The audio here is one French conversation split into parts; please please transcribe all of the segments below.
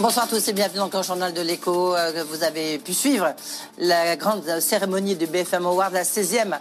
Bonsoir à tous et bienvenue dans le journal de l'écho. Euh, vous avez pu suivre la grande cérémonie du BFM Awards, la 16e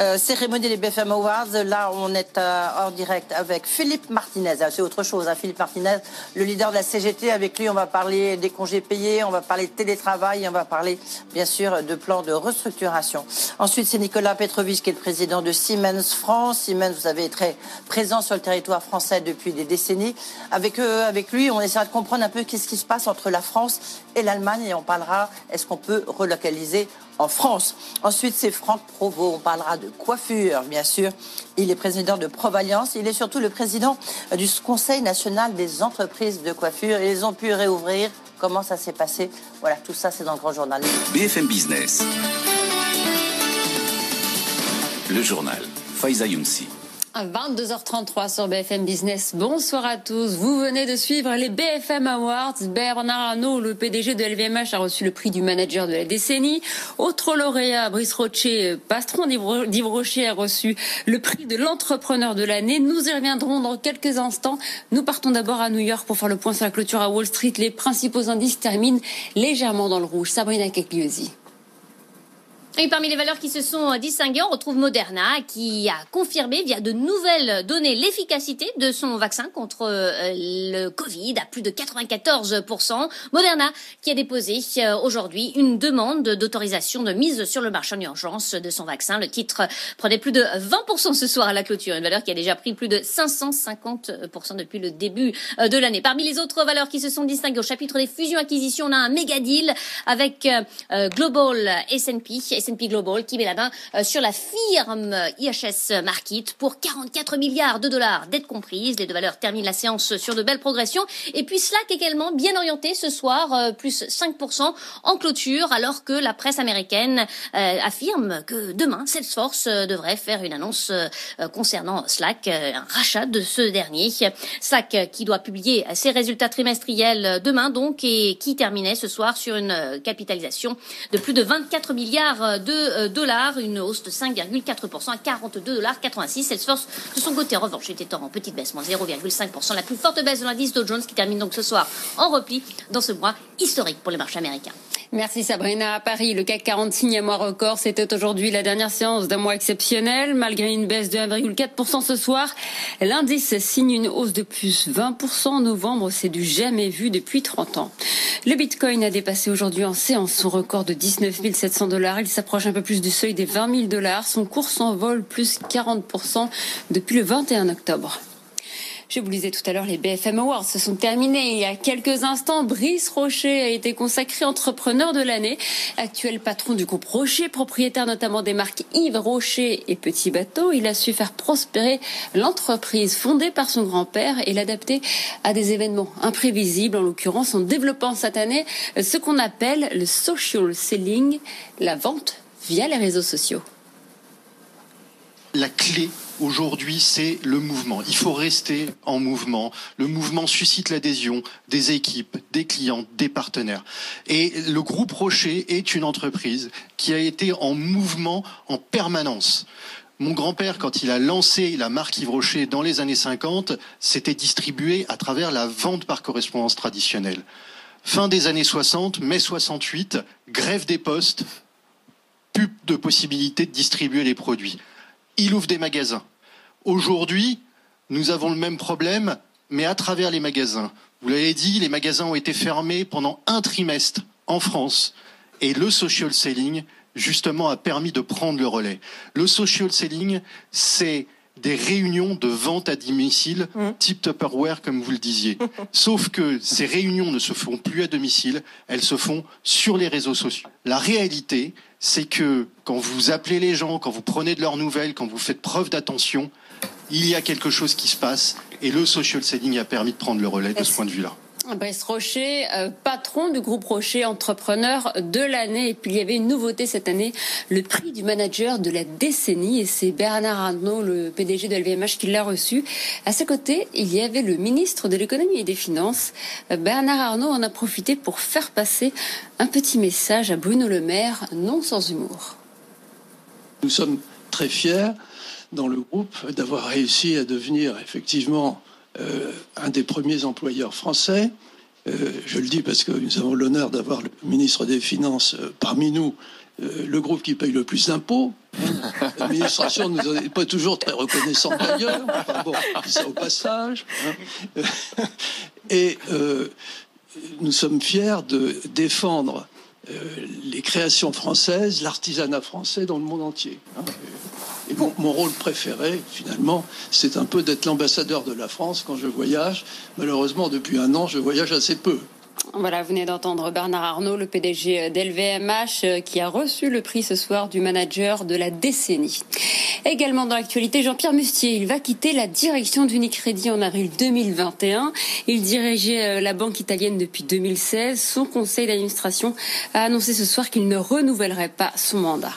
euh, cérémonie des BFM Awards. Là, on est euh, en direct avec Philippe Martinez. Ah, c'est autre chose, hein, Philippe Martinez, le leader de la CGT. Avec lui, on va parler des congés payés, on va parler de télétravail, on va parler bien sûr de plans de restructuration. Ensuite, c'est Nicolas Petrovich qui est le président de Siemens France. Siemens, vous avez très présent sur le territoire français depuis des décennies. Avec, eux, avec lui, on essaiera de comprendre un peu qu'est-ce qui se passe entre la France et l'Allemagne et on parlera est-ce qu'on peut relocaliser en France? Ensuite, c'est Franck Provost. On parlera de coiffure, bien sûr. Il est président de Provalliance. Il est surtout le président du Conseil national des entreprises de coiffure. Ils ont pu réouvrir. Comment ça s'est passé? Voilà, tout ça, c'est dans le grand journal. BFM Business. Le journal. Faiza Younsi. 22h33 sur BFM Business. Bonsoir à tous. Vous venez de suivre les BFM Awards. Bernard Arnault, le PDG de LVMH, a reçu le prix du manager de la décennie. Autre lauréat, Brice Rocher, patron d'Yves Rocher, a reçu le prix de l'entrepreneur de l'année. Nous y reviendrons dans quelques instants. Nous partons d'abord à New York pour faire le point sur la clôture à Wall Street. Les principaux indices terminent légèrement dans le rouge. Sabrina Kekliosi. Et parmi les valeurs qui se sont distinguées, on retrouve Moderna qui a confirmé via de nouvelles données l'efficacité de son vaccin contre euh, le Covid à plus de 94%. Moderna qui a déposé euh, aujourd'hui une demande d'autorisation de mise sur le marché en urgence de son vaccin. Le titre prenait plus de 20% ce soir à la clôture, une valeur qui a déjà pris plus de 550% depuis le début euh, de l'année. Parmi les autres valeurs qui se sont distinguées au chapitre des fusions-acquisitions, on a un méga deal avec Global S&P S&P Global qui met la main euh, sur la firme IHS Market pour 44 milliards de dollars, dettes comprises. Les deux valeurs terminent la séance sur de belles progressions. Et puis Slack également bien orienté ce soir, euh, plus 5% en clôture, alors que la presse américaine euh, affirme que demain, Salesforce devrait faire une annonce concernant Slack, un rachat de ce dernier. Slack qui doit publier ses résultats trimestriels demain donc et qui terminait ce soir sur une capitalisation de plus de 24 milliards de euh, dollars, une hausse de 5,4% à 42 dollars 86. Salesforce, de son côté, en revanche, était en petite baisse, moins 0,5%. La plus forte baisse de l'indice Dow Jones qui termine donc ce soir en repli dans ce mois historique pour les marchés américains. Merci Sabrina. À Paris, le CAC 40 signe un mois record. C'était aujourd'hui la dernière séance d'un mois exceptionnel. Malgré une baisse de 1,4% ce soir, l'indice signe une hausse de plus 20% en novembre. C'est du jamais vu depuis 30 ans. Le Bitcoin a dépassé aujourd'hui en séance son record de 19 700 dollars. Il s'approche un peu plus du seuil des 20 000 dollars. Son cours s'envole plus 40% depuis le 21 octobre. Je vous lisais tout à l'heure, les BFM Awards se sont terminés. Il y a quelques instants, Brice Rocher a été consacré entrepreneur de l'année. Actuel patron du groupe Rocher, propriétaire notamment des marques Yves Rocher et Petit Bateau, il a su faire prospérer l'entreprise fondée par son grand-père et l'adapter à des événements imprévisibles, en l'occurrence en développant cette année ce qu'on appelle le social selling, la vente via les réseaux sociaux. La clé Aujourd'hui, c'est le mouvement. Il faut rester en mouvement. Le mouvement suscite l'adhésion des équipes, des clients, des partenaires. Et le groupe Rocher est une entreprise qui a été en mouvement en permanence. Mon grand-père, quand il a lancé la marque Yves Rocher dans les années 50, s'était distribué à travers la vente par correspondance traditionnelle. Fin des années 60, mai 68, grève des postes, plus de possibilité de distribuer les produits il ouvre des magasins. Aujourd'hui, nous avons le même problème, mais à travers les magasins. Vous l'avez dit, les magasins ont été fermés pendant un trimestre en France. Et le social selling, justement, a permis de prendre le relais. Le social selling, c'est des réunions de vente à domicile, Mmh. type Tupperware, comme vous le disiez. Sauf que ces réunions ne se font plus à domicile, elles se font sur les réseaux sociaux. La réalité, c'est que quand vous appelez les gens, quand vous prenez de leurs nouvelles, quand vous faites preuve d'attention, il y a quelque chose qui se passe et le social selling a permis de prendre le relais de ce point de vue-là. Brice Rocher, euh, patron du groupe Rocher, entrepreneur de l'année. Et puis il y avait une nouveauté cette année, le prix du manager de la décennie. Et c'est Bernard Arnault, le PDG de LVMH, qui l'a reçu. À ses côtés, il y avait le ministre de l'économie et des finances. Euh, Bernard Arnault en a profité pour faire passer un petit message à Bruno Le Maire, non sans humour. Nous sommes très fiers dans le groupe d'avoir réussi à devenir effectivement euh, un des premiers employeurs français. Euh, je le dis parce que nous avons l'honneur d'avoir le ministre des Finances euh, parmi nous, le groupe qui paye le plus d'impôts. L'administration ne nous est pas toujours très reconnaissante d'ailleurs. Enfin bon, ça au passage. hein. Et nous sommes fiers de défendre les créations françaises, l'artisanat français dans le monde entier. hein. Mon rôle préféré, finalement, c'est un peu d'être l'ambassadeur de la France quand je voyage. Malheureusement, depuis un an, je voyage assez peu. Voilà, vous venez d'entendre Bernard Arnault, le PDG d'LVMH, euh, qui a reçu le prix ce soir du manager de la décennie. Également dans l'actualité, Jean-Pierre Mustier, il va quitter la direction d'Unicredit en avril 2021. Il dirigeait euh, la banque italienne depuis 2016. Son conseil d'administration a annoncé ce soir qu'il ne renouvellerait pas son mandat.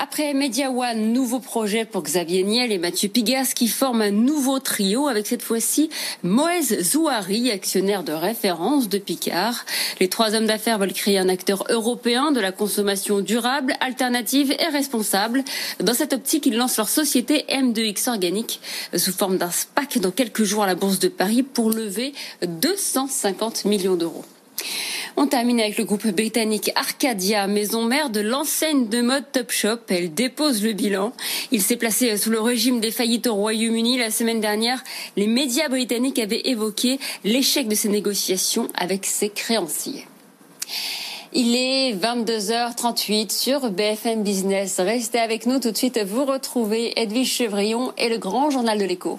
Après Media One, nouveau projet pour Xavier Niel et Mathieu Pigas qui forment un nouveau trio avec cette fois-ci Moez Zouari, actionnaire de référence de Picard. Les trois hommes d'affaires veulent créer un acteur européen de la consommation durable, alternative et responsable. Dans cette optique, ils lancent leur société M2X Organique sous forme d'un SPAC dans quelques jours à la Bourse de Paris pour lever 250 millions d'euros. On termine avec le groupe britannique Arcadia, maison mère de l'enseigne de mode Topshop. Elle dépose le bilan. Il s'est placé sous le régime des faillites au Royaume-Uni. La semaine dernière, les médias britanniques avaient évoqué l'échec de ces négociations avec ses créanciers. Il est 22h38 sur BFM Business. Restez avec nous tout de suite. Vous retrouvez Edwige Chevrillon et le grand journal de l'écho.